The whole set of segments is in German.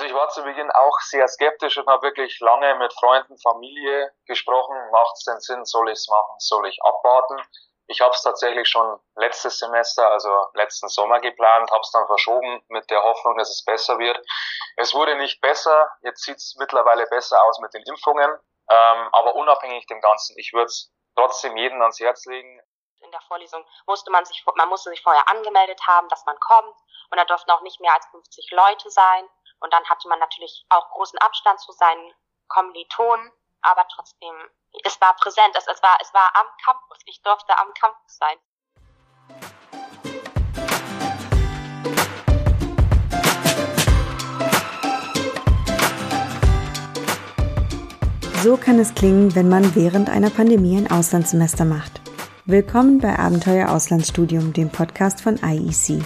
Also ich war zu Beginn auch sehr skeptisch und habe wirklich lange mit Freunden, Familie gesprochen. Macht es denn Sinn? Soll ich es machen? Soll ich abwarten? Ich habe es tatsächlich schon letztes Semester, also letzten Sommer geplant, habe es dann verschoben mit der Hoffnung, dass es besser wird. Es wurde nicht besser. Jetzt sieht es mittlerweile besser aus mit den Impfungen. Ähm, aber unabhängig dem Ganzen, ich würde es trotzdem jedem ans Herz legen. In der Vorlesung musste man sich, man musste sich vorher angemeldet haben, dass man kommt. Und da durften auch nicht mehr als 50 Leute sein. Und dann hatte man natürlich auch großen Abstand zu seinen Kommilitonen, aber trotzdem, es war präsent, es, es, war, es war am Campus, ich durfte am Campus sein. So kann es klingen, wenn man während einer Pandemie ein Auslandssemester macht. Willkommen bei Abenteuer Auslandsstudium, dem Podcast von IEC.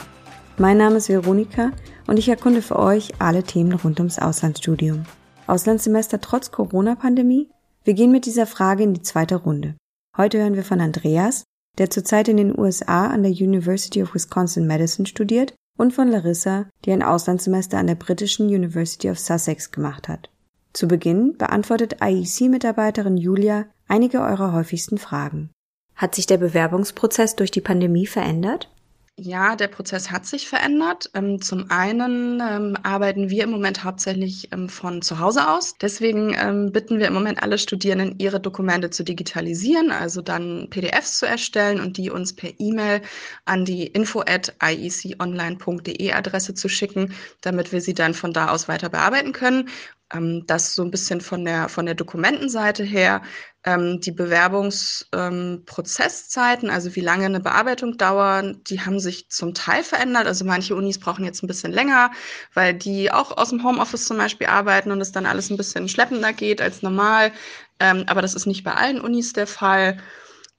Mein Name ist Veronika und ich erkunde für euch alle Themen rund ums Auslandsstudium. Auslandssemester trotz Corona-Pandemie? Wir gehen mit dieser Frage in die zweite Runde. Heute hören wir von Andreas, der zurzeit in den USA an der University of Wisconsin-Madison studiert, und von Larissa, die ein Auslandssemester an der britischen University of Sussex gemacht hat. Zu Beginn beantwortet IEC-Mitarbeiterin Julia einige eurer häufigsten Fragen. Hat sich der Bewerbungsprozess durch die Pandemie verändert? Ja, der Prozess hat sich verändert. Ähm, zum einen ähm, arbeiten wir im Moment hauptsächlich ähm, von zu Hause aus. Deswegen bitten wir im Moment alle Studierenden, ihre Dokumente zu digitalisieren, also dann PDFs zu erstellen und die uns per E-Mail an die info at ieconline.de Adresse zu schicken, damit wir sie dann von da aus weiter bearbeiten können. Ähm, das so ein bisschen von der, von der Dokumentenseite her. Ähm, die Bewerbungsprozesszeiten, ähm, also wie lange eine Bearbeitung dauert, die haben sich zum Teil verändert. Also manche Unis brauchen jetzt ein bisschen länger, weil die auch aus dem Homeoffice zum Beispiel arbeiten und es dann alles ein bisschen schleppender geht als normal. Ähm, aber das ist nicht bei allen Unis der Fall.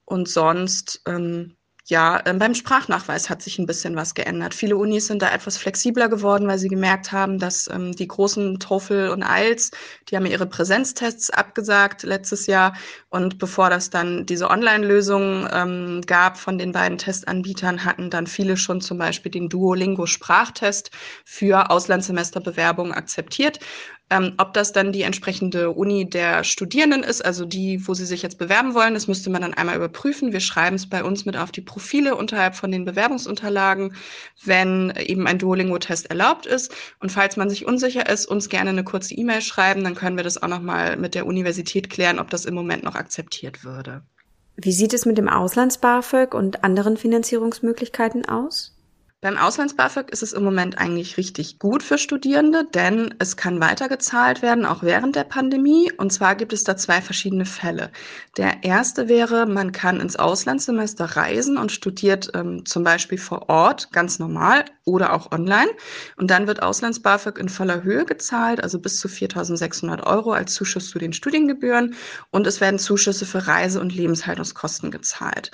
Und sonst, ähm, ja, ähm, beim Sprachnachweis hat sich ein bisschen was geändert. Viele Unis sind da etwas flexibler geworden, weil sie gemerkt haben, dass ähm, die großen TOEFL und IELTS, die haben ihre Präsenztests abgesagt letztes Jahr. Und bevor das dann diese Online-Lösung ähm, gab von den beiden Testanbietern, hatten dann viele schon zum Beispiel den Duolingo-Sprachtest für Auslandssemesterbewerbungen akzeptiert. Ähm, ob das dann die entsprechende Uni der Studierenden ist, also die, wo sie sich jetzt bewerben wollen, das müsste man dann einmal überprüfen. Wir schreiben es bei uns mit auf die Profile unterhalb von den Bewerbungsunterlagen, wenn eben ein Duolingo-Test erlaubt ist. Und falls man sich unsicher ist, uns gerne eine kurze E-Mail schreiben, dann können wir das auch nochmal mit der Universität klären, ob das im Moment noch akzeptiert würde. Wie sieht es mit dem Auslands-BAföG und anderen Finanzierungsmöglichkeiten aus? Beim Auslands-BAföG ist es im Moment eigentlich richtig gut für Studierende, denn es kann weitergezahlt werden, auch während der Pandemie. Und zwar gibt es da zwei verschiedene Fälle. Der erste wäre, man kann ins Auslandssemester reisen und studiert ähm, zum Beispiel vor Ort ganz normal oder auch online. Und dann wird Auslands-BAföG in voller Höhe gezahlt, also bis zu 4.600 Euro als Zuschuss zu den Studiengebühren. Und es werden Zuschüsse für Reise- und Lebenshaltungskosten gezahlt.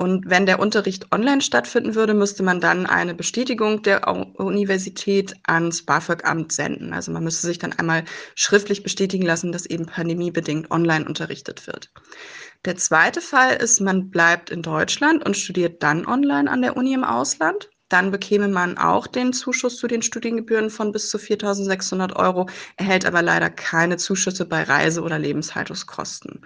Und wenn der Unterricht online stattfinden würde, müsste man dann eine Bestätigung der Universität ans BAföG-Amt senden. Also man müsste sich dann einmal schriftlich bestätigen lassen, dass eben pandemiebedingt online unterrichtet wird. Der zweite Fall ist, man bleibt in Deutschland und studiert dann online an der Uni im Ausland. Dann bekäme man auch den Zuschuss zu den Studiengebühren von bis zu 4.600 Euro, erhält aber leider keine Zuschüsse bei Reise- oder Lebenshaltungskosten.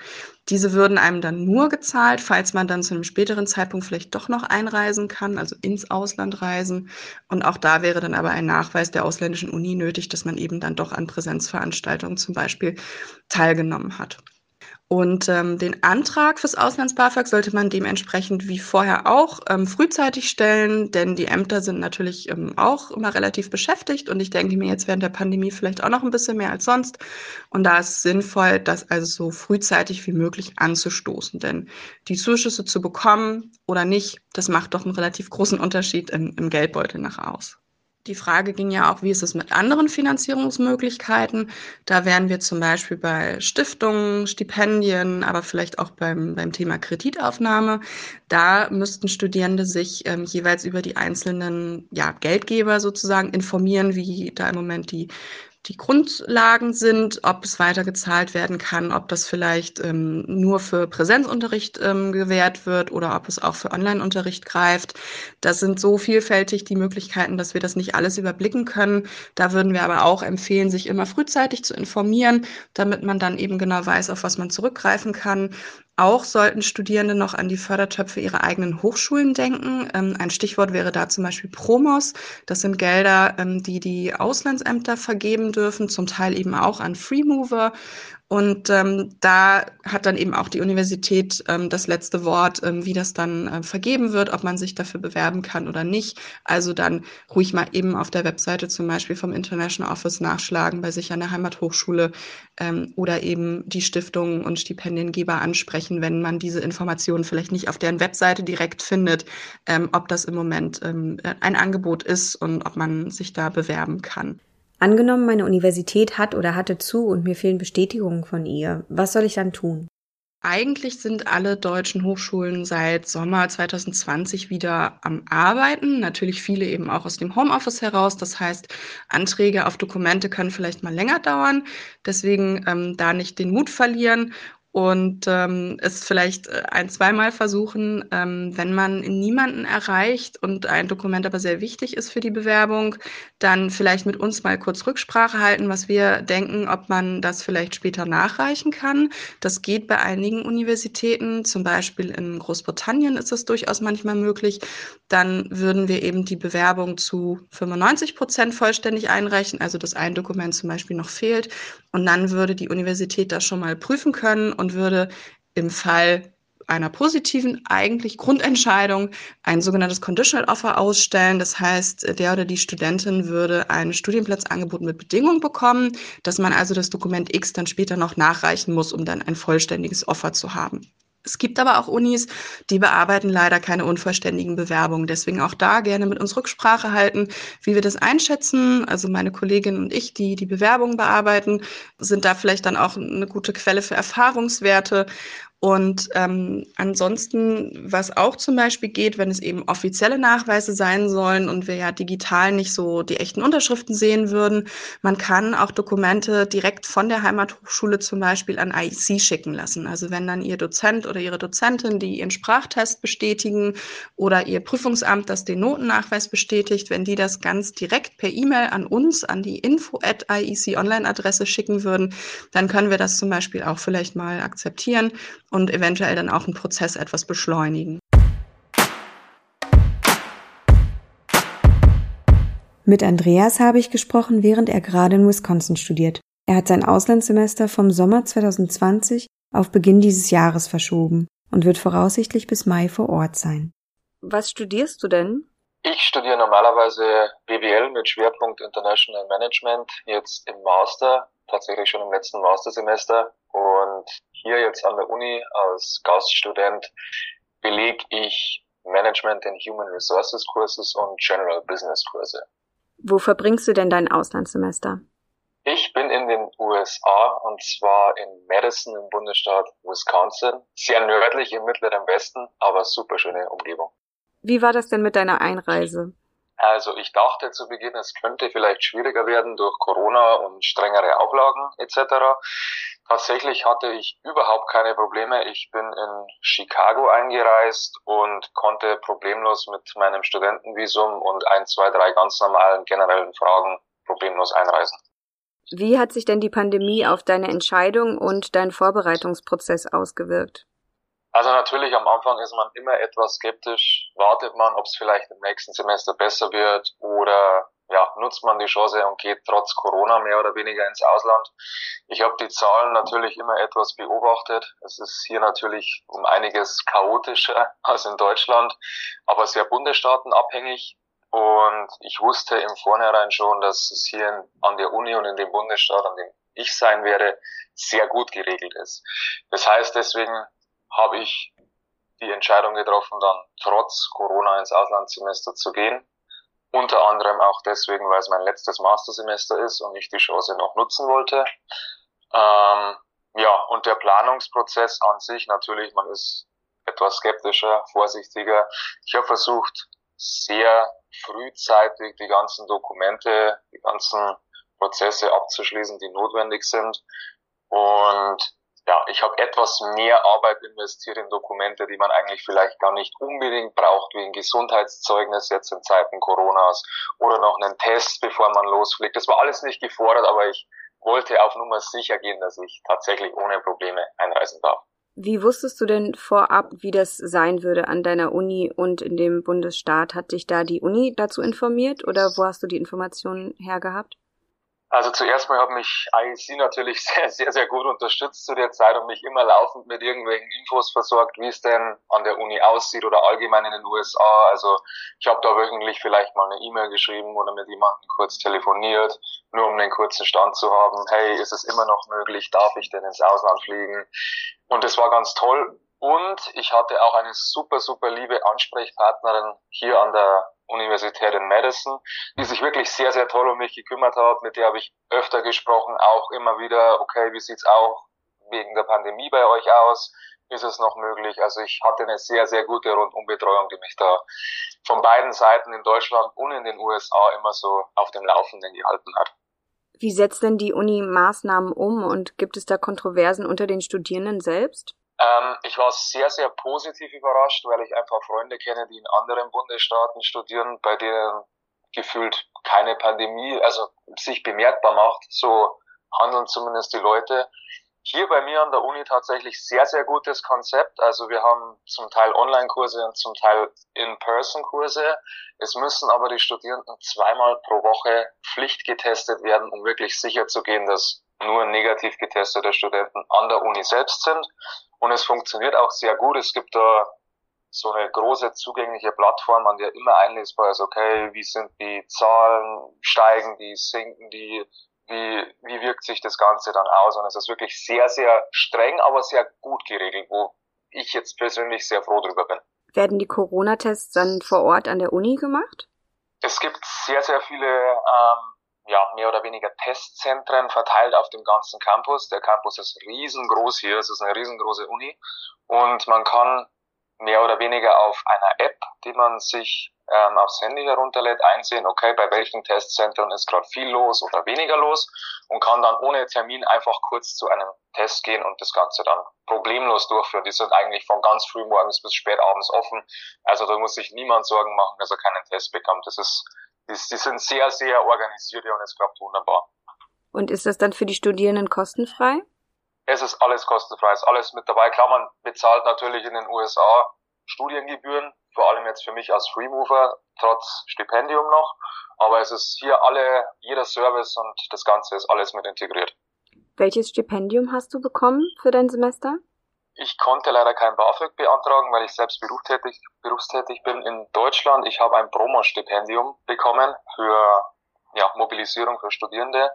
Diese würden einem dann nur gezahlt, falls man dann zu einem späteren Zeitpunkt vielleicht doch noch einreisen kann, also ins Ausland reisen. Und auch da wäre dann aber ein Nachweis der ausländischen Uni nötig, dass man eben dann doch an Präsenzveranstaltungen zum Beispiel teilgenommen hat. Und ähm, den Antrag fürs Auslands-BAföG sollte man dementsprechend wie vorher auch ähm, frühzeitig stellen, denn die Ämter sind natürlich ähm, auch immer relativ beschäftigt und ich denke mir jetzt während der Pandemie vielleicht auch noch ein bisschen mehr als sonst. Und da ist es sinnvoll, das also so frühzeitig wie möglich anzustoßen, denn die Zuschüsse zu bekommen oder nicht, das macht doch einen relativ großen Unterschied im, im Geldbeutel nach aus. Die Frage ging ja auch, wie ist es mit anderen Finanzierungsmöglichkeiten? Da wären wir zum Beispiel bei Stiftungen, Stipendien, aber vielleicht auch beim, beim Thema Kreditaufnahme. Da müssten Studierende sich ähm, jeweils über die einzelnen ja, Geldgeber sozusagen informieren, wie da im Moment die die Grundlagen sind, ob es weiter gezahlt werden kann, ob das vielleicht ähm, nur für Präsenzunterricht ähm, gewährt wird oder ob es auch für Online-Unterricht greift. Das sind so vielfältig die Möglichkeiten, dass wir das nicht alles überblicken können. Da würden wir aber auch empfehlen, sich immer frühzeitig zu informieren, damit man dann eben genau weiß, auf was man zurückgreifen kann. Auch sollten Studierende noch an die Fördertöpfe ihrer eigenen Hochschulen denken. Ähm, ein Stichwort wäre da zum Beispiel Promos. Das sind Gelder, ähm, die die Auslandsämter vergeben dürfen, zum Teil eben auch an Freemover. Und ähm, da hat dann eben auch die Universität ähm, das letzte Wort, ähm, wie das dann äh, vergeben wird, ob man sich dafür bewerben kann oder nicht. Also dann ruhig mal eben auf der Webseite zum Beispiel vom International Office nachschlagen, bei sich an der Heimathochschule ähm, oder eben die Stiftungen und Stipendiengeber ansprechen, wenn man diese Informationen vielleicht nicht auf deren Webseite direkt findet, ähm, ob das im Moment ähm, ein Angebot ist und ob man sich da bewerben kann. Angenommen, meine Universität hat oder hatte zu und mir fehlen Bestätigungen von ihr. Was soll ich dann tun? Eigentlich sind alle deutschen Hochschulen seit Sommer 2020 wieder am Arbeiten. Natürlich viele eben auch aus dem Homeoffice heraus. Das heißt, Anträge auf Dokumente können vielleicht mal länger dauern. Deswegen ähm, da nicht den Mut verlieren und ähm, es vielleicht äh, ein, zweimal versuchen, ähm, wenn man niemanden erreicht und ein Dokument aber sehr wichtig ist für die Bewerbung, dann vielleicht mit uns mal kurz Rücksprache halten, was wir denken, ob man das vielleicht später nachreichen kann. Das geht bei einigen Universitäten, zum Beispiel in Großbritannien ist es durchaus manchmal möglich. Dann würden wir eben die Bewerbung zu 95 Prozent vollständig einreichen, also dass ein Dokument zum Beispiel noch fehlt. Und dann würde die Universität das schon mal prüfen können und würde im Fall einer positiven eigentlich Grundentscheidung ein sogenanntes Conditional Offer ausstellen. Das heißt, der oder die Studentin würde ein Studienplatzangebot mit Bedingung bekommen, dass man also das Dokument X dann später noch nachreichen muss, um dann ein vollständiges Offer zu haben. Es gibt aber auch Unis, die bearbeiten leider keine unvollständigen Bewerbungen. Deswegen auch da gerne mit uns Rücksprache halten, wie wir das einschätzen. Also meine Kollegin und ich, die die Bewerbungen bearbeiten, sind da vielleicht dann auch eine gute Quelle für Erfahrungswerte. Und ähm, ansonsten, was auch zum Beispiel geht, wenn es eben offizielle Nachweise sein sollen und wir ja digital nicht so die echten Unterschriften sehen würden, man kann auch Dokumente direkt von der Heimathochschule zum Beispiel an IEC schicken lassen. Also wenn dann Ihr Dozent oder Ihre Dozentin, die Ihren Sprachtest bestätigen oder Ihr Prüfungsamt, das den Notennachweis bestätigt, wenn die das ganz direkt per E-Mail an uns, an die info at IEC Online-Adresse schicken würden, dann können wir das zum Beispiel auch vielleicht mal akzeptieren und eventuell dann auch einen Prozess etwas beschleunigen. Mit Andreas habe ich gesprochen, während er gerade in Wisconsin studiert. Er hat sein Auslandssemester vom Sommer 2020 auf Beginn dieses Jahres verschoben und wird voraussichtlich bis Mai vor Ort sein. Was studierst du denn? Ich studiere normalerweise BWL mit Schwerpunkt International Management, jetzt im Master, tatsächlich schon im letzten Mastersemester und hier jetzt an der Uni als Gaststudent belege ich Management in Human Resources Kurses und General Business Kurse. Wo verbringst du denn dein Auslandssemester? Ich bin in den USA und zwar in Madison im Bundesstaat Wisconsin. Sehr nördlich im mittleren Westen, aber super schöne Umgebung. Wie war das denn mit deiner Einreise? Also ich dachte zu Beginn, es könnte vielleicht schwieriger werden durch Corona und strengere Auflagen etc. Tatsächlich hatte ich überhaupt keine Probleme. Ich bin in Chicago eingereist und konnte problemlos mit meinem Studentenvisum und ein, zwei, drei ganz normalen generellen Fragen problemlos einreisen. Wie hat sich denn die Pandemie auf deine Entscheidung und deinen Vorbereitungsprozess ausgewirkt? Also natürlich am Anfang ist man immer etwas skeptisch. Wartet man, ob es vielleicht im nächsten Semester besser wird oder ja, nutzt man die Chance und geht trotz Corona mehr oder weniger ins Ausland. Ich habe die Zahlen natürlich immer etwas beobachtet. Es ist hier natürlich um einiges chaotischer als in Deutschland, aber sehr bundesstaatenabhängig. Und ich wusste im Vornherein schon, dass es hier an der Uni und in dem Bundesstaat, an dem ich sein werde, sehr gut geregelt ist. Das heißt, deswegen habe ich die Entscheidung getroffen, dann trotz Corona ins Auslandssemester zu gehen. Unter anderem auch deswegen, weil es mein letztes Mastersemester ist und ich die Chance noch nutzen wollte. Ähm, ja, und der Planungsprozess an sich natürlich, man ist etwas skeptischer, vorsichtiger. Ich habe versucht, sehr frühzeitig die ganzen Dokumente, die ganzen Prozesse abzuschließen, die notwendig sind. Und ja, ich habe etwas mehr Arbeit investiert in Dokumente, die man eigentlich vielleicht gar nicht unbedingt braucht, wie ein Gesundheitszeugnis jetzt in Zeiten Coronas oder noch einen Test, bevor man losfliegt. Das war alles nicht gefordert, aber ich wollte auf Nummer sicher gehen, dass ich tatsächlich ohne Probleme einreisen darf. Wie wusstest du denn vorab, wie das sein würde an deiner Uni und in dem Bundesstaat? Hat dich da die Uni dazu informiert oder wo hast du die Informationen hergehabt? Also zuerst mal hat mich IEC natürlich sehr, sehr, sehr gut unterstützt zu der Zeit und mich immer laufend mit irgendwelchen Infos versorgt, wie es denn an der Uni aussieht oder allgemein in den USA. Also ich habe da wöchentlich vielleicht mal eine E-Mail geschrieben oder mit jemandem kurz telefoniert, nur um einen kurzen Stand zu haben. Hey, ist es immer noch möglich? Darf ich denn ins Ausland fliegen? Und das war ganz toll. Und ich hatte auch eine super, super liebe Ansprechpartnerin hier an der Universität in Madison, die sich wirklich sehr, sehr toll um mich gekümmert hat. Mit der habe ich öfter gesprochen, auch immer wieder, okay, wie sieht's auch wegen der Pandemie bei euch aus? Ist es noch möglich? Also ich hatte eine sehr, sehr gute Rundumbetreuung, die mich da von beiden Seiten in Deutschland und in den USA immer so auf dem Laufenden gehalten hat. Wie setzt denn die Uni Maßnahmen um und gibt es da Kontroversen unter den Studierenden selbst? Ähm, ich war sehr, sehr positiv überrascht, weil ich einfach Freunde kenne, die in anderen Bundesstaaten studieren, bei denen gefühlt keine Pandemie, also sich bemerkbar macht. So handeln zumindest die Leute. Hier bei mir an der Uni tatsächlich sehr, sehr gutes Konzept. Also wir haben zum Teil Online-Kurse und zum Teil In-Person-Kurse. Es müssen aber die Studierenden zweimal pro Woche Pflicht getestet werden, um wirklich sicher zu gehen, dass nur negativ getestete Studenten an der Uni selbst sind. Und es funktioniert auch sehr gut. Es gibt da so eine große zugängliche Plattform, an der immer einlesbar ist, okay, wie sind die Zahlen, steigen die, sinken die, wie, wie wirkt sich das Ganze dann aus? Und es ist wirklich sehr, sehr streng, aber sehr gut geregelt, wo ich jetzt persönlich sehr froh drüber bin. Werden die Corona-Tests dann vor Ort an der Uni gemacht? Es gibt sehr, sehr viele ähm, ja, mehr oder weniger Testzentren verteilt auf dem ganzen Campus. Der Campus ist riesengroß hier, es ist eine riesengroße Uni und man kann mehr oder weniger auf einer App, die man sich ähm, aufs Handy herunterlädt, einsehen, okay, bei welchen Testzentren ist gerade viel los oder weniger los und kann dann ohne Termin einfach kurz zu einem Test gehen und das Ganze dann problemlos durchführen. Die sind eigentlich von ganz früh morgens bis spät abends offen. Also da muss sich niemand Sorgen machen, dass er keinen Test bekommt. Das ist die, die sind sehr, sehr organisiert und es klappt wunderbar. Und ist das dann für die Studierenden kostenfrei? Es ist alles kostenfrei, ist alles mit dabei. Klar, man bezahlt natürlich in den USA Studiengebühren, vor allem jetzt für mich als Freemover, trotz Stipendium noch. Aber es ist hier alle, jeder Service und das Ganze ist alles mit integriert. Welches Stipendium hast du bekommen für dein Semester? Ich konnte leider kein BAföG beantragen, weil ich selbst berufstätig, berufstätig bin in Deutschland. Ich habe ein Promo-Stipendium bekommen für ja, Mobilisierung für Studierende.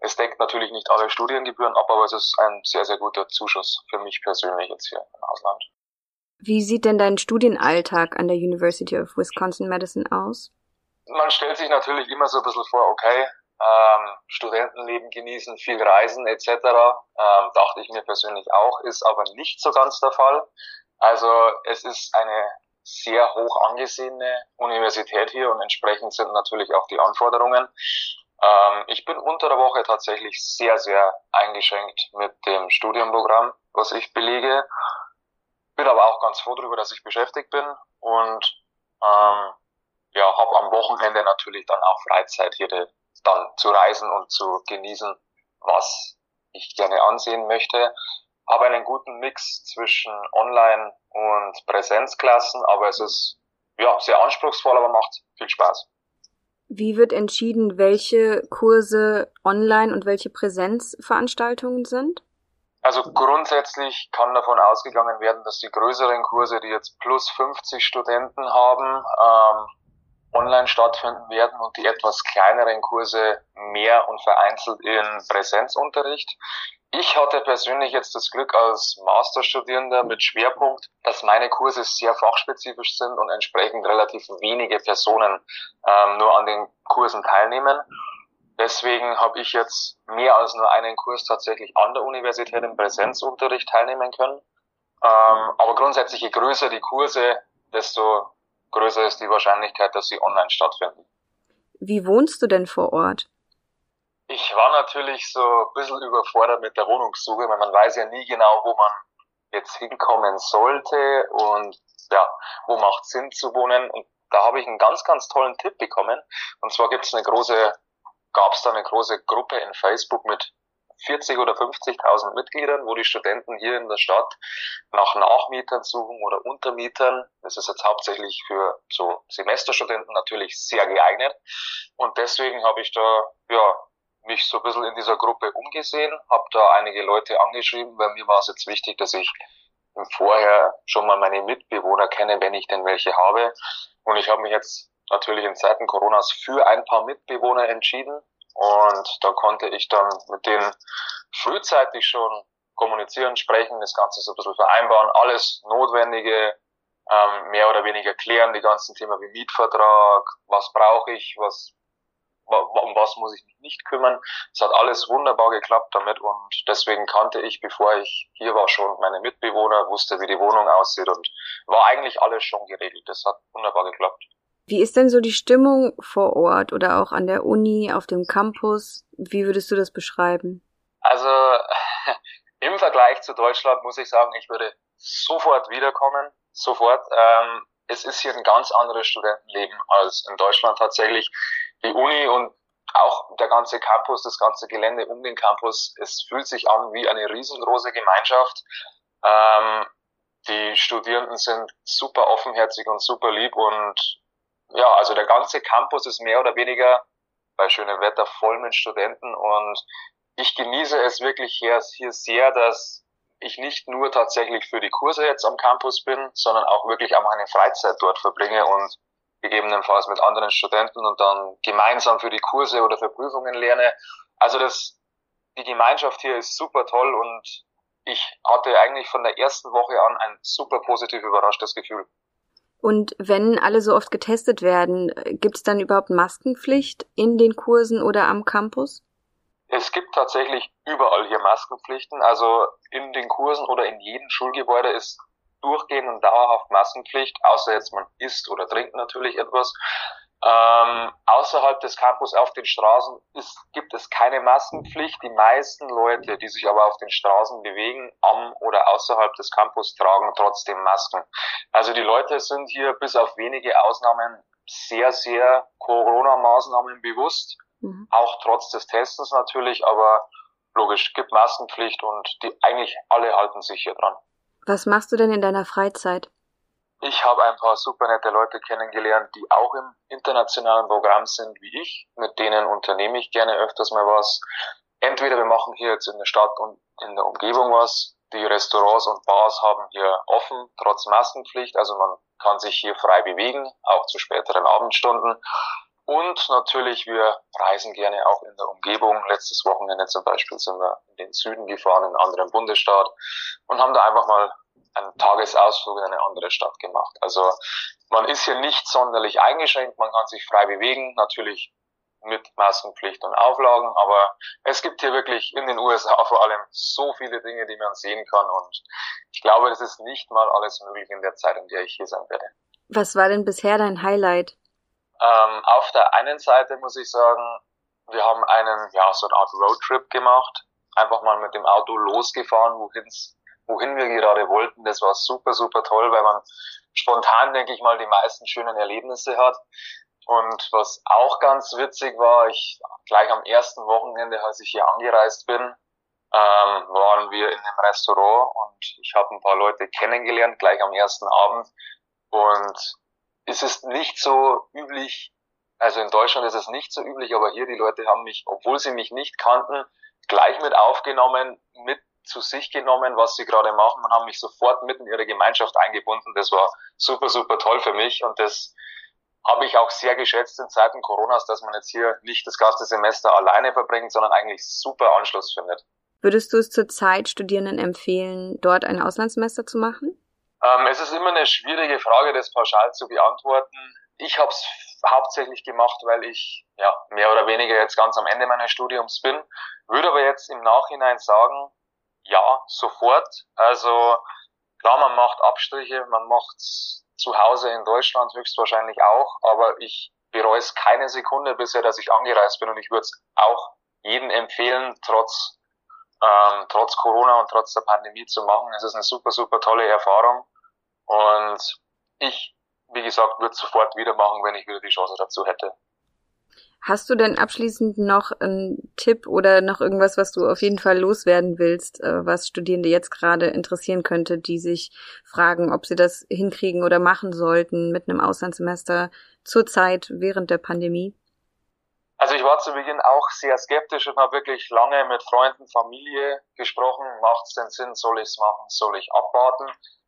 Es deckt natürlich nicht alle Studiengebühren ab, aber es ist ein sehr, sehr guter Zuschuss für mich persönlich jetzt hier im Ausland. Wie sieht denn dein Studienalltag an der University of Wisconsin-Madison aus? Man stellt sich natürlich immer so ein bisschen vor, okay, ähm, Studentenleben genießen, viel reisen etc. Ähm, dachte ich mir persönlich auch, ist aber nicht so ganz der Fall. Also es ist eine sehr hoch angesehene Universität hier und entsprechend sind natürlich auch die Anforderungen. Ähm, ich bin unter der Woche tatsächlich sehr, sehr eingeschränkt mit dem Studienprogramm, was ich belege. Bin aber auch ganz froh darüber, dass ich beschäftigt bin und ähm, ja, habe am Wochenende natürlich dann auch Freizeit hier dann zu reisen und zu genießen, was ich gerne ansehen möchte. Habe einen guten Mix zwischen Online- und Präsenzklassen, aber es ist ja sehr anspruchsvoll, aber macht viel Spaß. Wie wird entschieden, welche Kurse online und welche Präsenzveranstaltungen sind? Also grundsätzlich kann davon ausgegangen werden, dass die größeren Kurse, die jetzt plus 50 Studenten haben, ähm, online stattfinden werden und die etwas kleineren Kurse mehr und vereinzelt in Präsenzunterricht. Ich hatte persönlich jetzt das Glück als Masterstudierender mit Schwerpunkt, dass meine Kurse sehr fachspezifisch sind und entsprechend relativ wenige Personen ähm, nur an den Kursen teilnehmen. Deswegen habe ich jetzt mehr als nur einen Kurs tatsächlich an der Universität im Präsenzunterricht teilnehmen können. Ähm, aber grundsätzlich, je größer die Kurse, desto größer ist die Wahrscheinlichkeit, dass sie online stattfinden. Wie wohnst du denn vor Ort? Ich war natürlich so ein bisschen überfordert mit der Wohnungssuche, weil man weiß ja nie genau, wo man jetzt hinkommen sollte und ja, wo macht Sinn zu wohnen. Und da habe ich einen ganz, ganz tollen Tipp bekommen. Und zwar gibt es eine große, gab es da eine große Gruppe in Facebook mit 40 oder 50.000 Mitgliedern, wo die Studenten hier in der Stadt nach Nachmietern suchen oder Untermietern. Das ist jetzt hauptsächlich für so Semesterstudenten natürlich sehr geeignet. Und deswegen habe ich da ja mich so ein bisschen in dieser Gruppe umgesehen, habe da einige Leute angeschrieben, weil mir war es jetzt wichtig, dass ich vorher schon mal meine Mitbewohner kenne, wenn ich denn welche habe. Und ich habe mich jetzt natürlich in Zeiten Coronas für ein paar Mitbewohner entschieden. Und da konnte ich dann mit denen frühzeitig schon kommunizieren, sprechen, das Ganze so ein bisschen vereinbaren, alles Notwendige ähm, mehr oder weniger klären, die ganzen Themen wie Mietvertrag, was brauche ich, was um was muss ich mich nicht kümmern. Es hat alles wunderbar geklappt damit und deswegen kannte ich, bevor ich hier war, schon meine Mitbewohner, wusste, wie die Wohnung aussieht und war eigentlich alles schon geregelt. Das hat wunderbar geklappt. Wie ist denn so die Stimmung vor Ort oder auch an der Uni, auf dem Campus? Wie würdest du das beschreiben? Also im Vergleich zu Deutschland muss ich sagen, ich würde sofort wiederkommen, sofort. Ähm, es ist hier ein ganz anderes Studentenleben als in Deutschland tatsächlich. Die Uni und auch der ganze Campus, das ganze Gelände um den Campus, es fühlt sich an wie eine riesengroße Gemeinschaft. Ähm, die Studierenden sind super offenherzig und super lieb und ja, also der ganze Campus ist mehr oder weniger bei schönem Wetter voll mit Studenten und ich genieße es wirklich hier, hier sehr, dass ich nicht nur tatsächlich für die Kurse jetzt am Campus bin, sondern auch wirklich auch meine Freizeit dort verbringe und gegebenenfalls mit anderen Studenten und dann gemeinsam für die Kurse oder für Prüfungen lerne. Also das, die Gemeinschaft hier ist super toll und ich hatte eigentlich von der ersten Woche an ein super positiv überraschtes Gefühl. Und wenn alle so oft getestet werden, gibt es dann überhaupt Maskenpflicht in den Kursen oder am Campus? Es gibt tatsächlich überall hier Maskenpflichten. Also in den Kursen oder in jedem Schulgebäude ist durchgehend und dauerhaft Maskenpflicht, außer jetzt man isst oder trinkt natürlich etwas. Ähm, außerhalb des Campus auf den Straßen ist, gibt es keine Maskenpflicht. Die meisten Leute, die sich aber auf den Straßen bewegen, am oder außerhalb des Campus, tragen trotzdem Masken. Also die Leute sind hier bis auf wenige Ausnahmen sehr, sehr Corona-Maßnahmen bewusst. Mhm. Auch trotz des Testens natürlich, aber logisch, gibt Maskenpflicht und die eigentlich alle halten sich hier dran. Was machst du denn in deiner Freizeit? Ich habe ein paar super nette Leute kennengelernt, die auch im internationalen Programm sind wie ich. Mit denen unternehme ich gerne öfters mal was. Entweder wir machen hier jetzt in der Stadt und in der Umgebung was. Die Restaurants und Bars haben hier offen, trotz Maskenpflicht. Also man kann sich hier frei bewegen, auch zu späteren Abendstunden. Und natürlich, wir reisen gerne auch in der Umgebung. Letztes Wochenende zum Beispiel sind wir in den Süden gefahren, in einen anderen Bundesstaat und haben da einfach mal einen Tagesausflug in eine andere Stadt gemacht. Also man ist hier nicht sonderlich eingeschränkt, man kann sich frei bewegen, natürlich mit Maskenpflicht und Auflagen, aber es gibt hier wirklich in den USA vor allem so viele Dinge, die man sehen kann und ich glaube, das ist nicht mal alles möglich in der Zeit, in der ich hier sein werde. Was war denn bisher dein Highlight? Ähm, auf der einen Seite muss ich sagen, wir haben einen, ja, so eine Art Roadtrip gemacht, einfach mal mit dem Auto losgefahren, wohin's wohin wir gerade wollten. Das war super, super toll, weil man spontan, denke ich mal, die meisten schönen Erlebnisse hat. Und was auch ganz witzig war, ich gleich am ersten Wochenende, als ich hier angereist bin, ähm, waren wir in einem Restaurant und ich habe ein paar Leute kennengelernt, gleich am ersten Abend. Und es ist nicht so üblich, also in Deutschland ist es nicht so üblich, aber hier die Leute haben mich, obwohl sie mich nicht kannten, gleich mit aufgenommen, mit zu sich genommen, was sie gerade machen und haben mich sofort mitten in ihre Gemeinschaft eingebunden. Das war super, super toll für mich und das habe ich auch sehr geschätzt in Zeiten Coronas, dass man jetzt hier nicht das ganze Semester alleine verbringt, sondern eigentlich super Anschluss findet. Würdest du es zurzeit Studierenden empfehlen, dort ein Auslandssemester zu machen? Ähm, es ist immer eine schwierige Frage, das pauschal zu beantworten. Ich habe es hauptsächlich gemacht, weil ich ja mehr oder weniger jetzt ganz am Ende meines Studiums bin. Würde aber jetzt im Nachhinein sagen, ja, sofort. Also klar, man macht Abstriche, man macht zu Hause in Deutschland höchstwahrscheinlich auch, aber ich bereue es keine Sekunde bisher, dass ich angereist bin und ich würde es auch jedem empfehlen, trotz, ähm, trotz Corona und trotz der Pandemie zu machen. Es ist eine super, super tolle Erfahrung. Und ich, wie gesagt, würde sofort wieder machen, wenn ich wieder die Chance dazu hätte. Hast du denn abschließend noch einen Tipp oder noch irgendwas, was du auf jeden Fall loswerden willst, äh, was Studierende jetzt gerade interessieren könnte, die sich fragen, ob sie das hinkriegen oder machen sollten mit einem Auslandssemester zur Zeit während der Pandemie? Also ich war zu Beginn auch sehr skeptisch und habe wirklich lange mit Freunden, Familie gesprochen. Macht es denn Sinn? Soll ich es machen? Soll ich abwarten?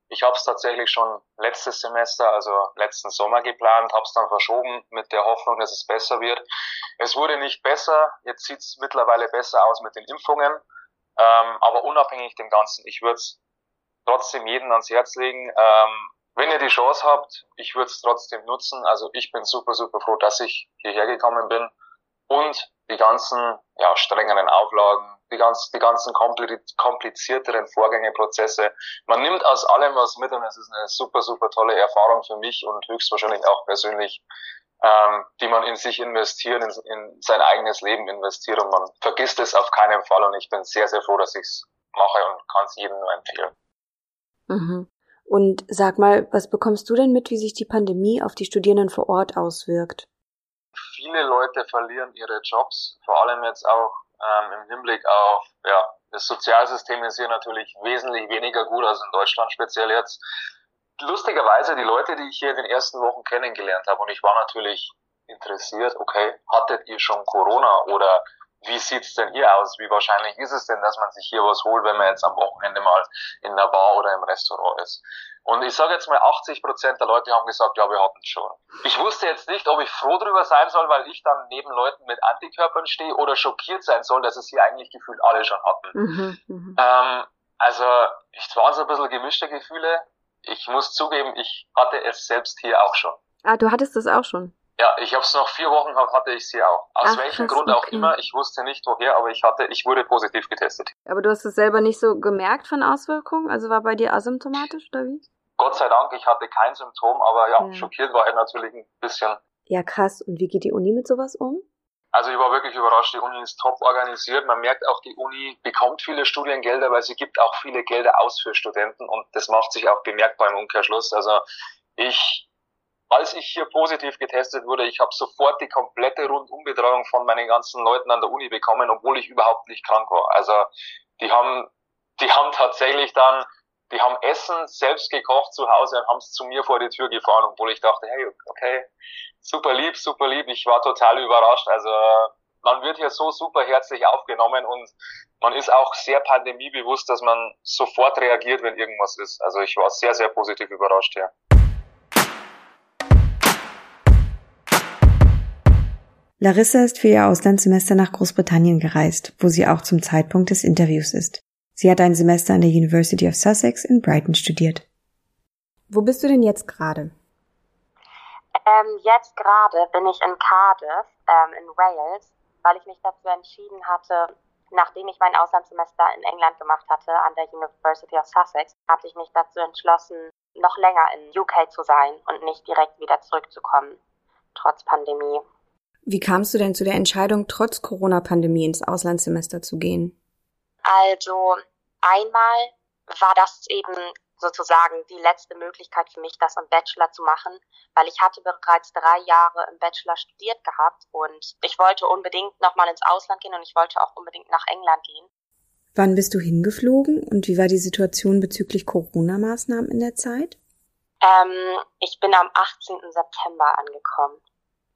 Ich habe es tatsächlich schon letztes Semester, also letzten Sommer geplant, habe es dann verschoben mit der Hoffnung, dass es besser wird. Es wurde nicht besser, jetzt sieht es mittlerweile besser aus mit den Impfungen, ähm, aber unabhängig dem Ganzen, ich würde es trotzdem jedem ans Herz legen. Ähm, wenn ihr die Chance habt, ich würde es trotzdem nutzen. Also ich bin super, super froh, dass ich hierher gekommen bin und die ganzen ja, strengeren Auflagen die, ganz, die ganzen komplizierteren Vorgänge, Prozesse. Man nimmt aus allem was mit und es ist eine super, super tolle Erfahrung für mich und höchstwahrscheinlich auch persönlich, ähm, die man in sich investiert, in, in sein eigenes Leben investiert und man vergisst es auf keinen Fall und ich bin sehr, sehr froh, dass ich es mache und kann es jedem nur empfehlen. Mhm. Und sag mal, was bekommst du denn mit, wie sich die Pandemie auf die Studierenden vor Ort auswirkt? Viele Leute verlieren ihre Jobs, vor allem jetzt auch ähm, im Hinblick auf, ja, das Sozialsystem ist hier natürlich wesentlich weniger gut als in Deutschland, speziell jetzt. Lustigerweise, die Leute, die ich hier in den ersten Wochen kennengelernt habe, und ich war natürlich interessiert, okay, hattet ihr schon Corona oder wie sieht's denn hier aus? Wie wahrscheinlich ist es denn, dass man sich hier was holt, wenn man jetzt am Wochenende mal in einer Bar oder im Restaurant ist? Und ich sage jetzt mal, 80 Prozent der Leute haben gesagt, ja, wir hatten schon. Ich wusste jetzt nicht, ob ich froh drüber sein soll, weil ich dann neben Leuten mit Antikörpern stehe oder schockiert sein soll, dass es hier eigentlich gefühlt alle schon hatten. Mhm, mhm. ähm, also, es waren so ein bisschen gemischte Gefühle. Ich muss zugeben, ich hatte es selbst hier auch schon. Ah, du hattest das auch schon? Ja, ich habe es noch vier Wochen hatte ich sie auch. Aus Ach, welchem Grund auch okay. immer. Ich wusste nicht woher, aber ich hatte, ich wurde positiv getestet. Aber du hast es selber nicht so gemerkt von Auswirkungen? Also war bei dir asymptomatisch oder wie? Gott sei Dank, ich hatte kein Symptom, aber ja, ja. schockiert war ich natürlich ein bisschen. Ja, krass. Und wie geht die Uni mit sowas um? Also ich war wirklich überrascht, die Uni ist top organisiert. Man merkt auch, die Uni bekommt viele Studiengelder, weil sie gibt auch viele Gelder aus für Studenten und das macht sich auch bemerkbar im Umkehrschluss. Also ich als ich hier positiv getestet wurde, ich habe sofort die komplette Rundumbetreuung von meinen ganzen Leuten an der Uni bekommen, obwohl ich überhaupt nicht krank war. Also die haben, die haben tatsächlich dann, die haben Essen selbst gekocht zu Hause und haben es zu mir vor die Tür gefahren, obwohl ich dachte, hey, okay, super lieb, super lieb. Ich war total überrascht. Also man wird hier so super herzlich aufgenommen und man ist auch sehr pandemiebewusst, dass man sofort reagiert, wenn irgendwas ist. Also ich war sehr, sehr positiv überrascht hier. Larissa ist für ihr Auslandssemester nach Großbritannien gereist, wo sie auch zum Zeitpunkt des Interviews ist. Sie hat ein Semester an der University of Sussex in Brighton studiert. Wo bist du denn jetzt gerade? Ähm, jetzt gerade bin ich in Cardiff, ähm, in Wales, weil ich mich dazu entschieden hatte, nachdem ich mein Auslandssemester in England gemacht hatte an der University of Sussex, hatte ich mich dazu entschlossen, noch länger in UK zu sein und nicht direkt wieder zurückzukommen, trotz Pandemie. Wie kamst du denn zu der Entscheidung, trotz Corona-Pandemie ins Auslandssemester zu gehen? Also einmal war das eben sozusagen die letzte Möglichkeit für mich, das im Bachelor zu machen, weil ich hatte bereits drei Jahre im Bachelor studiert gehabt und ich wollte unbedingt nochmal ins Ausland gehen und ich wollte auch unbedingt nach England gehen. Wann bist du hingeflogen und wie war die Situation bezüglich Corona-Maßnahmen in der Zeit? Ähm, ich bin am 18. September angekommen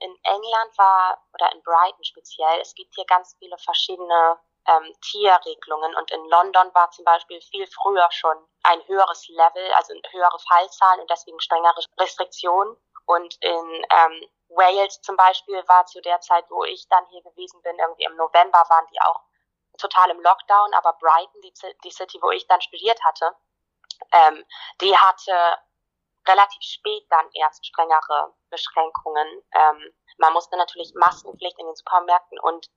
in England war, oder in Brighton speziell, es gibt hier ganz viele verschiedene ähm, Tierregelungen und in London war zum Beispiel viel früher schon ein höheres Level, also höhere Fallzahlen und deswegen strengere Restriktionen. Und in ähm, Wales zum Beispiel war zu der Zeit, wo ich dann hier gewesen bin, irgendwie im November waren die auch total im Lockdown, aber Brighton, die, die City, wo ich dann studiert hatte, ähm, die hatte relativ spät dann erst strengere Beschränkungen. Ähm, man musste natürlich Maskenpflicht in den Supermärkten und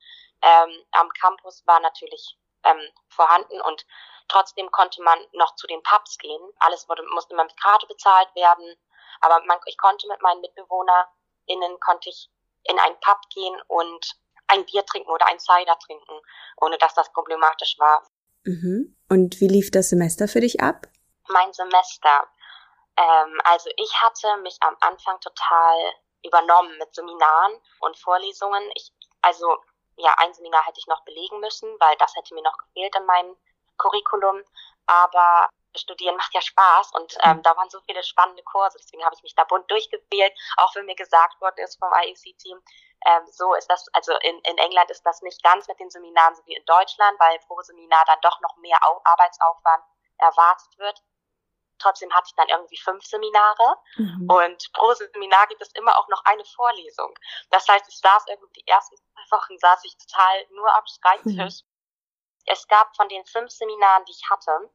ähm, am Campus war natürlich ähm, vorhanden und trotzdem konnte man noch zu den Pubs gehen. Alles wurde, musste immer mit Karte bezahlt werden. Aber man, ich konnte mit meinen MitbewohnerInnen konnte ich in einen Pub gehen und ein Bier trinken oder ein Cider trinken, ohne dass das problematisch war. Mhm. Und wie lief das Semester für dich ab? Mein Semester. Ähm, also ich hatte mich am Anfang total übernommen mit Seminaren und Vorlesungen. Ich, also ja, ein Seminar hätte ich noch belegen müssen, weil das hätte mir noch gefehlt in meinem Curriculum. Aber Studieren macht ja Spaß und ähm, da waren so viele spannende Kurse, deswegen habe ich mich da bunt durchgewählt, auch wenn mir gesagt worden ist vom IEC-Team, ähm, so ist das, also in, in England ist das nicht ganz mit den Seminaren so wie in Deutschland, weil pro Seminar dann doch noch mehr Arbeitsaufwand erwartet wird. Trotzdem hatte ich dann irgendwie fünf Seminare mhm. und pro Seminar gibt es immer auch noch eine Vorlesung. Das heißt, ich saß irgendwie die ersten zwei Wochen saß ich total nur am Schreibtisch. Mhm. Es gab von den fünf Seminaren, die ich hatte,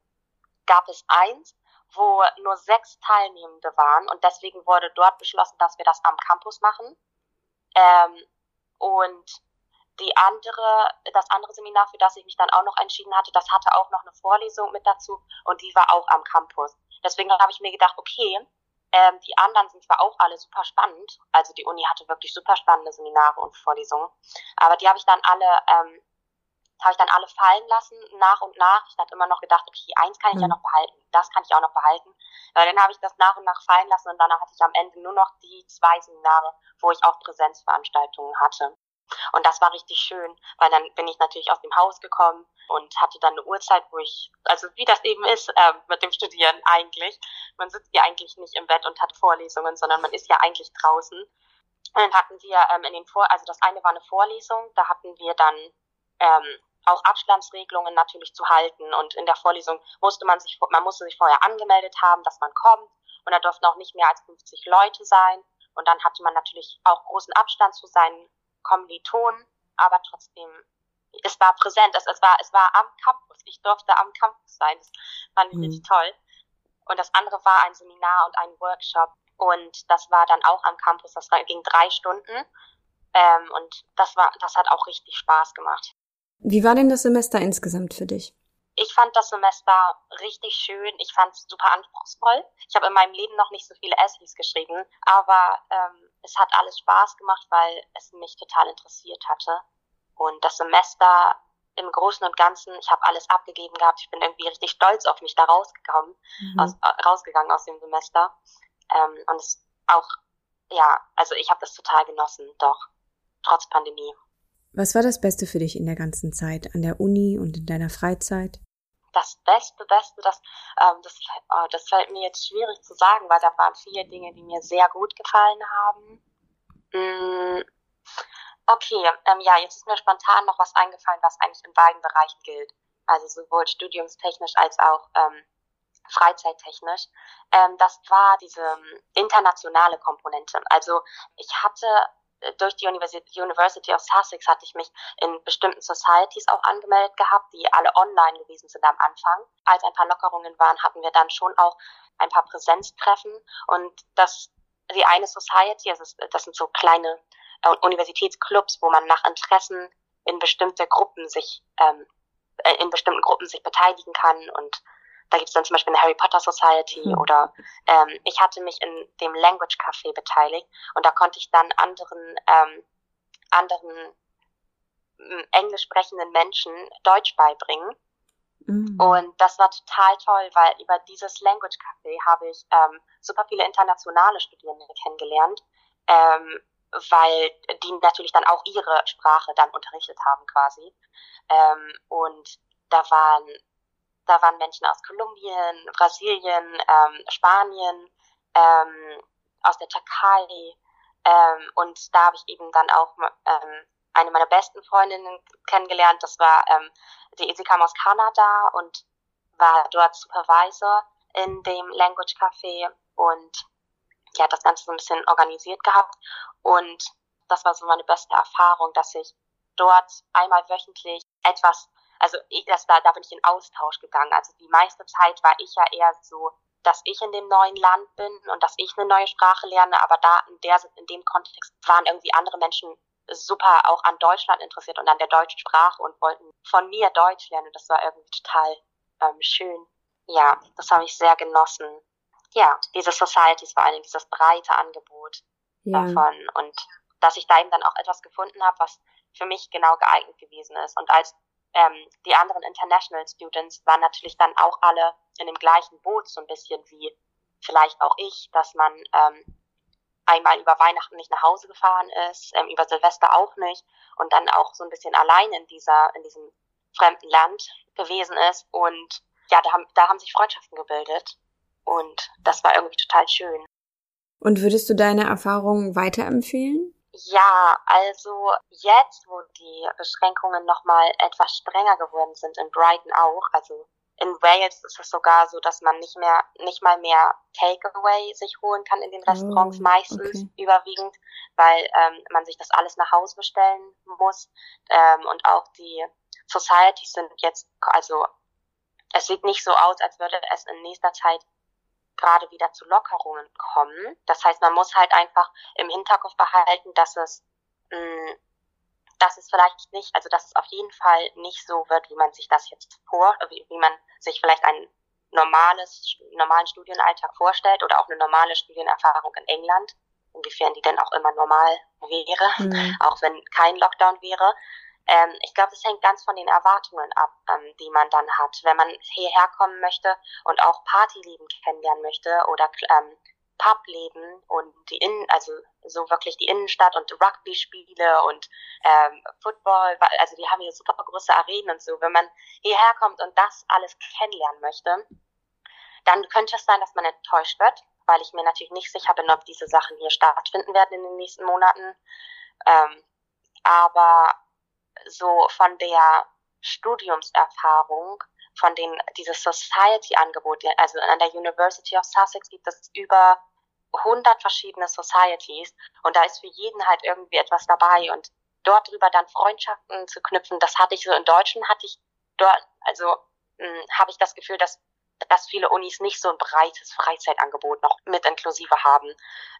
gab es eins, wo nur sechs Teilnehmende waren und deswegen wurde dort beschlossen, dass wir das am Campus machen. Ähm, und die andere, das andere Seminar, für das ich mich dann auch noch entschieden hatte, das hatte auch noch eine Vorlesung mit dazu und die war auch am Campus. Deswegen habe ich mir gedacht, okay, ähm, die anderen sind zwar auch alle super spannend, also die Uni hatte wirklich super spannende Seminare und Vorlesungen, aber die habe ich dann alle ähm, habe ich dann alle fallen lassen, nach und nach. Ich hatte immer noch gedacht, okay, eins kann ich mhm. ja noch behalten, das kann ich auch noch behalten. Weil dann habe ich das nach und nach fallen lassen und danach hatte ich am Ende nur noch die zwei Seminare, wo ich auch Präsenzveranstaltungen hatte. Und das war richtig schön, weil dann bin ich natürlich aus dem Haus gekommen und hatte dann eine Uhrzeit, wo ich, also wie das eben ist äh, mit dem Studieren eigentlich. Man sitzt ja eigentlich nicht im Bett und hat Vorlesungen, sondern man ist ja eigentlich draußen. Und dann hatten wir ähm, in den Vor, also das eine war eine Vorlesung, da hatten wir dann ähm, auch Abstandsregelungen natürlich zu halten. Und in der Vorlesung musste man sich, man musste sich vorher angemeldet haben, dass man kommt. Und da durften auch nicht mehr als 50 Leute sein. Und dann hatte man natürlich auch großen Abstand zu seinen Kommilitonen, aber trotzdem, es war präsent, es, es war, es war am Campus. Ich durfte am Campus sein. Das fand ich mhm. richtig toll. Und das andere war ein Seminar und ein Workshop. Und das war dann auch am Campus. Das ging drei Stunden. Ähm, und das war, das hat auch richtig Spaß gemacht. Wie war denn das Semester insgesamt für dich? Ich fand das Semester richtig schön. Ich fand es super anspruchsvoll. Ich habe in meinem Leben noch nicht so viele Essays geschrieben, aber ähm, es hat alles Spaß gemacht, weil es mich total interessiert hatte. Und das Semester im Großen und Ganzen, ich habe alles abgegeben gehabt. Ich bin irgendwie richtig stolz auf mich da rausgekommen, mhm. aus, äh, rausgegangen aus dem Semester. Ähm, und es auch, ja, also ich habe das total genossen, doch, trotz Pandemie. Was war das Beste für dich in der ganzen Zeit, an der Uni und in deiner Freizeit? Das Beste, Beste, das, ähm, das, äh, das fällt mir jetzt schwierig zu sagen, weil da waren viele Dinge, die mir sehr gut gefallen haben. Mm, okay, ähm, ja, jetzt ist mir spontan noch was eingefallen, was eigentlich in beiden Bereichen gilt. Also sowohl studiumstechnisch als auch ähm, freizeittechnisch. Ähm, das war diese ähm, internationale Komponente. Also ich hatte durch die University of Sussex hatte ich mich in bestimmten Societies auch angemeldet gehabt, die alle online gewesen sind am Anfang. Als ein paar Lockerungen waren, hatten wir dann schon auch ein paar Präsenztreffen und das die eine Society, also das sind so kleine äh, Universitätsclubs, wo man nach Interessen in bestimmte Gruppen sich ähm, äh, in bestimmten Gruppen sich beteiligen kann und da gibt es dann zum Beispiel eine Harry Potter Society mhm. oder ähm, ich hatte mich in dem Language Café beteiligt und da konnte ich dann anderen ähm, anderen englisch sprechenden Menschen Deutsch beibringen. Mhm. Und das war total toll, weil über dieses Language Café habe ich ähm, super viele internationale Studierende kennengelernt, ähm, weil die natürlich dann auch ihre Sprache dann unterrichtet haben quasi. Ähm, und da waren da waren Menschen aus Kolumbien, Brasilien, ähm, Spanien, ähm, aus der Türkei. Ähm, und da habe ich eben dann auch ähm, eine meiner besten Freundinnen kennengelernt. Das war, ähm, die, sie kam aus Kanada und war dort Supervisor in dem Language Café und ja, hat das Ganze so ein bisschen organisiert gehabt. Und das war so meine beste Erfahrung, dass ich dort einmal wöchentlich etwas also ich, das, da, da bin ich in Austausch gegangen. Also die meiste Zeit war ich ja eher so, dass ich in dem neuen Land bin und dass ich eine neue Sprache lerne, aber da in, der, in dem Kontext waren irgendwie andere Menschen super auch an Deutschland interessiert und an der deutschen Sprache und wollten von mir Deutsch lernen. Das war irgendwie total ähm, schön. Ja, das habe ich sehr genossen. Ja, diese Societies, vor allem dieses breite Angebot ja. davon und dass ich da eben dann auch etwas gefunden habe, was für mich genau geeignet gewesen ist. Und als ähm, die anderen International Students waren natürlich dann auch alle in dem gleichen Boot, so ein bisschen wie vielleicht auch ich, dass man ähm, einmal über Weihnachten nicht nach Hause gefahren ist, ähm, über Silvester auch nicht und dann auch so ein bisschen allein in dieser, in diesem fremden Land gewesen ist. Und ja, da haben, da haben sich Freundschaften gebildet. Und das war irgendwie total schön. Und würdest du deine Erfahrungen weiterempfehlen? Ja, also jetzt, wo die Beschränkungen nochmal etwas strenger geworden sind, in Brighton auch, also in Wales ist es sogar so, dass man nicht mehr, nicht mal mehr Takeaway sich holen kann in den Restaurants, oh, meistens okay. überwiegend, weil ähm, man sich das alles nach Hause bestellen muss. Ähm, und auch die Societies sind jetzt, also es sieht nicht so aus, als würde es in nächster Zeit gerade wieder zu Lockerungen kommen. Das heißt, man muss halt einfach im Hinterkopf behalten, dass es mh, mm, dass es vielleicht nicht, also dass es auf jeden Fall nicht so wird, wie man sich das jetzt vor, wie, wie man sich vielleicht ein normales, normalen Studienalltag vorstellt oder auch eine normale Studienerfahrung in England, inwiefern die denn auch immer normal wäre, mhm. auch wenn kein Lockdown wäre. Ähm, ich glaube, es hängt ganz von den Erwartungen ab, ähm, die man dann hat. Wenn man hierher kommen möchte und auch Partyleben kennenlernen möchte oder ähm, Publeben und die Innen, also so wirklich die Innenstadt und Rugby-Spiele und ähm, Football, also die haben hier super große Arenen und so. Wenn man hierher kommt und das alles kennenlernen möchte, dann könnte es sein, dass man enttäuscht wird, weil ich mir natürlich nicht sicher bin, ob diese Sachen hier stattfinden werden in den nächsten Monaten. Ähm, aber so von der Studiumserfahrung, von den, dieses Society-Angebot, also an der University of Sussex gibt es über 100 verschiedene Societies und da ist für jeden halt irgendwie etwas dabei und dort drüber dann Freundschaften zu knüpfen, das hatte ich so in Deutschen hatte ich dort, also hm, habe ich das Gefühl, dass dass viele Unis nicht so ein breites Freizeitangebot noch mit inklusive haben.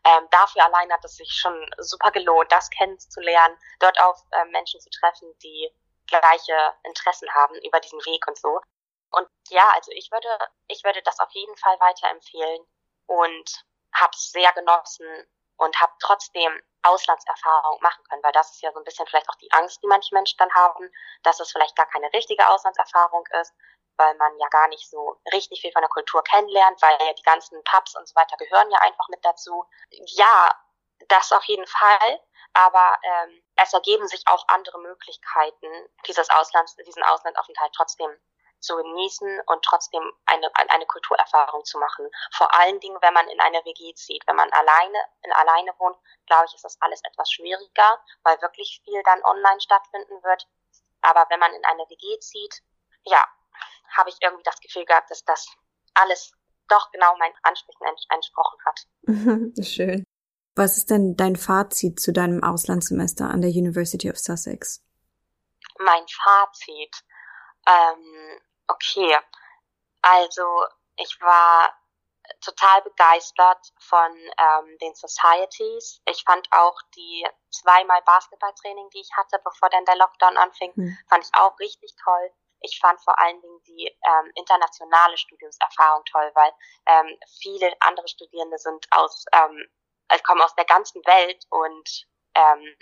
Ähm, dafür allein hat es sich schon super gelohnt, das kennenzulernen, dort auf äh, Menschen zu treffen, die gleiche Interessen haben über diesen Weg und so. Und ja, also ich würde, ich würde das auf jeden Fall weiterempfehlen und habe es sehr genossen und habe trotzdem Auslandserfahrung machen können, weil das ist ja so ein bisschen vielleicht auch die Angst, die manche Menschen dann haben, dass es vielleicht gar keine richtige Auslandserfahrung ist, weil man ja gar nicht so richtig viel von der Kultur kennenlernt, weil ja die ganzen Pubs und so weiter gehören ja einfach mit dazu. Ja, das auf jeden Fall, aber ähm, es ergeben sich auch andere Möglichkeiten, dieses Auslands, diesen Auslandsaufenthalt trotzdem zu genießen und trotzdem eine, eine Kulturerfahrung zu machen. Vor allen Dingen, wenn man in eine WG zieht. Wenn man alleine, in alleine wohnt, glaube ich, ist das alles etwas schwieriger, weil wirklich viel dann online stattfinden wird. Aber wenn man in eine WG zieht, ja, habe ich irgendwie das Gefühl gehabt, dass das alles doch genau meinen Ansprüchen entsprochen hat. Schön. Was ist denn dein Fazit zu deinem Auslandssemester an der University of Sussex? Mein Fazit. Ähm, Okay, also ich war total begeistert von ähm, den Societies. Ich fand auch die zweimal Basketballtraining, die ich hatte, bevor dann der Lockdown anfing, hm. fand ich auch richtig toll. Ich fand vor allen Dingen die ähm, internationale Studiumserfahrung toll, weil ähm, viele andere Studierende sind aus, ähm, also kommen aus der ganzen Welt und ähm,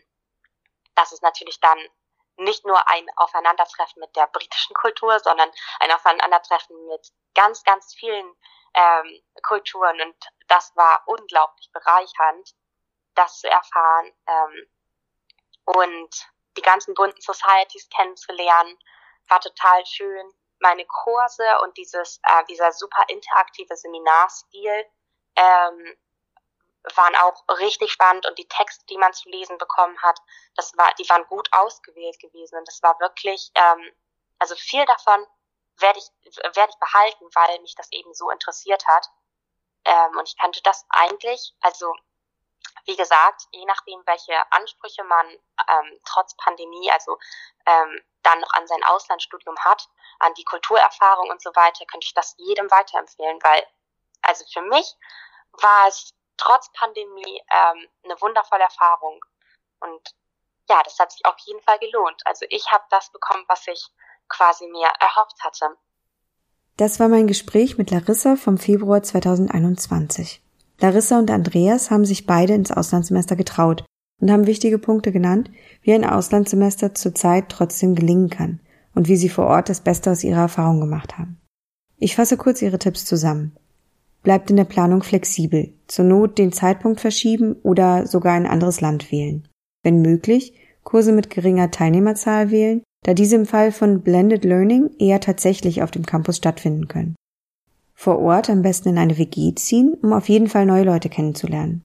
das ist natürlich dann nicht nur ein Aufeinandertreffen mit der britischen Kultur, sondern ein Aufeinandertreffen mit ganz, ganz vielen ähm, Kulturen. Und das war unglaublich bereichernd, das zu erfahren ähm, und die ganzen bunten Societies kennenzulernen, war total schön. Meine Kurse und dieses, äh, dieser super interaktive Seminarstil ähm, waren auch richtig spannend und die Texte, die man zu lesen bekommen hat, das war, die waren gut ausgewählt gewesen und das war wirklich, ähm, also viel davon werde ich werde ich behalten, weil mich das eben so interessiert hat ähm, und ich kannte das eigentlich, also wie gesagt, je nachdem, welche Ansprüche man ähm, trotz Pandemie, also ähm, dann noch an sein Auslandsstudium hat, an die Kulturerfahrung und so weiter, könnte ich das jedem weiterempfehlen, weil also für mich war es trotz Pandemie ähm, eine wundervolle Erfahrung. Und ja, das hat sich auf jeden Fall gelohnt. Also ich habe das bekommen, was ich quasi mir erhofft hatte. Das war mein Gespräch mit Larissa vom Februar 2021. Larissa und Andreas haben sich beide ins Auslandssemester getraut und haben wichtige Punkte genannt, wie ein Auslandssemester zurzeit trotzdem gelingen kann und wie sie vor Ort das Beste aus ihrer Erfahrung gemacht haben. Ich fasse kurz ihre Tipps zusammen. Bleibt in der Planung flexibel, zur Not den Zeitpunkt verschieben oder sogar ein anderes Land wählen. Wenn möglich, Kurse mit geringer Teilnehmerzahl wählen, da diese im Fall von Blended Learning eher tatsächlich auf dem Campus stattfinden können. Vor Ort am besten in eine WG ziehen, um auf jeden Fall neue Leute kennenzulernen.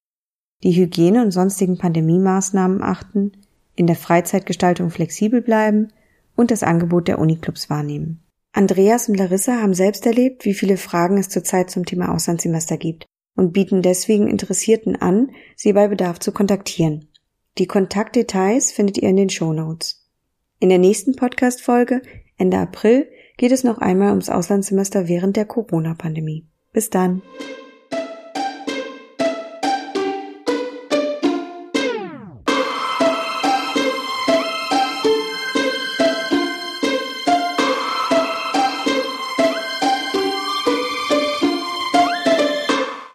Die Hygiene und sonstigen Pandemiemaßnahmen achten, in der Freizeitgestaltung flexibel bleiben und das Angebot der Uniclubs wahrnehmen. Andreas und Larissa haben selbst erlebt, wie viele Fragen es zurzeit zum Thema Auslandssemester gibt und bieten deswegen Interessierten an, sie bei Bedarf zu kontaktieren. Die Kontaktdetails findet ihr in den Shownotes. In der nächsten Podcast-Folge, Ende April, geht es noch einmal ums Auslandssemester während der Corona-Pandemie. Bis dann!